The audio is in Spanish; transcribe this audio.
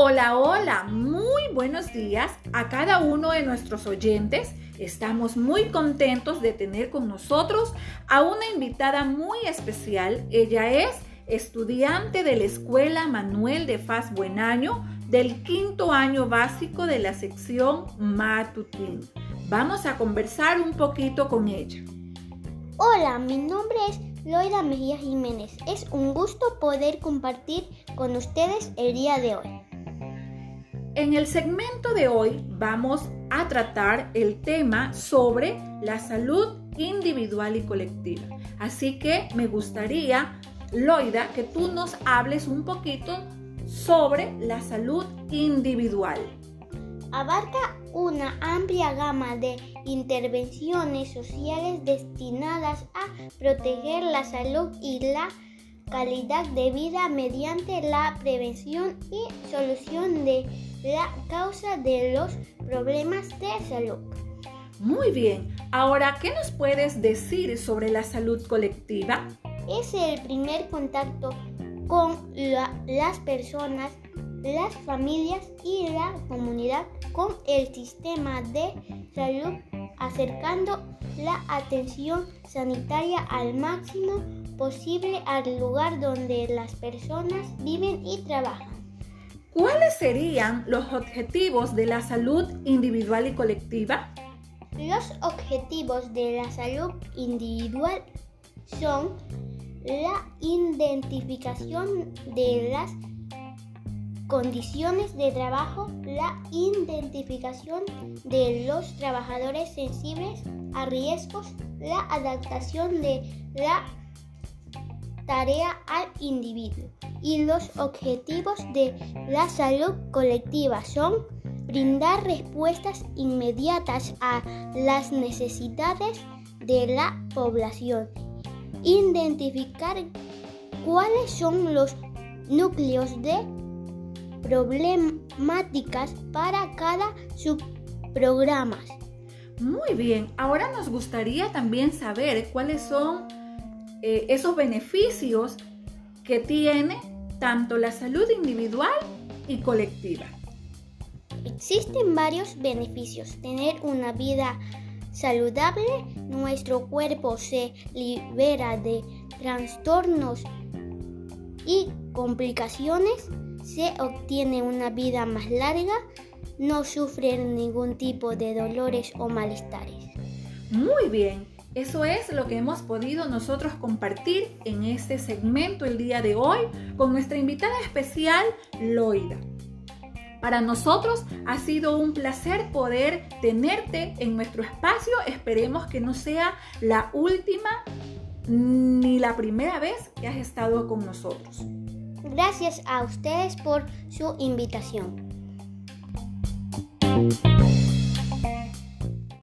Hola, hola, muy buenos días a cada uno de nuestros oyentes. Estamos muy contentos de tener con nosotros a una invitada muy especial. Ella es estudiante de la Escuela Manuel de Faz Buenaño del quinto año básico de la sección Matutín. Vamos a conversar un poquito con ella. Hola, mi nombre es Loida Mejía Jiménez. Es un gusto poder compartir con ustedes el día de hoy. En el segmento de hoy vamos a tratar el tema sobre la salud individual y colectiva. Así que me gustaría, Loida, que tú nos hables un poquito sobre la salud individual. Abarca una amplia gama de intervenciones sociales destinadas a proteger la salud y la calidad de vida mediante la prevención y solución de la causa de los problemas de salud. Muy bien, ahora, ¿qué nos puedes decir sobre la salud colectiva? Es el primer contacto con las personas, las familias y la comunidad con el sistema de salud, acercando la atención sanitaria al máximo posible al lugar donde las personas viven y trabajan. ¿Cuáles serían los objetivos de la salud individual y colectiva? Los objetivos de la salud individual son la identificación de las condiciones de trabajo, la identificación de los trabajadores sensibles a riesgos, la adaptación de la tarea al individuo y los objetivos de la salud colectiva son brindar respuestas inmediatas a las necesidades de la población, identificar cuáles son los núcleos de problemáticas para cada subprograma. Muy bien, ahora nos gustaría también saber cuáles son eh, esos beneficios que tiene tanto la salud individual y colectiva. Existen varios beneficios. Tener una vida saludable, nuestro cuerpo se libera de trastornos y complicaciones, se obtiene una vida más larga, no sufren ningún tipo de dolores o malestares. Muy bien, eso es lo que hemos podido nosotros compartir en este segmento el día de hoy con nuestra invitada especial, Loida. Para nosotros ha sido un placer poder tenerte en nuestro espacio. Esperemos que no sea la última ni la primera vez que has estado con nosotros. Gracias a ustedes por su invitación.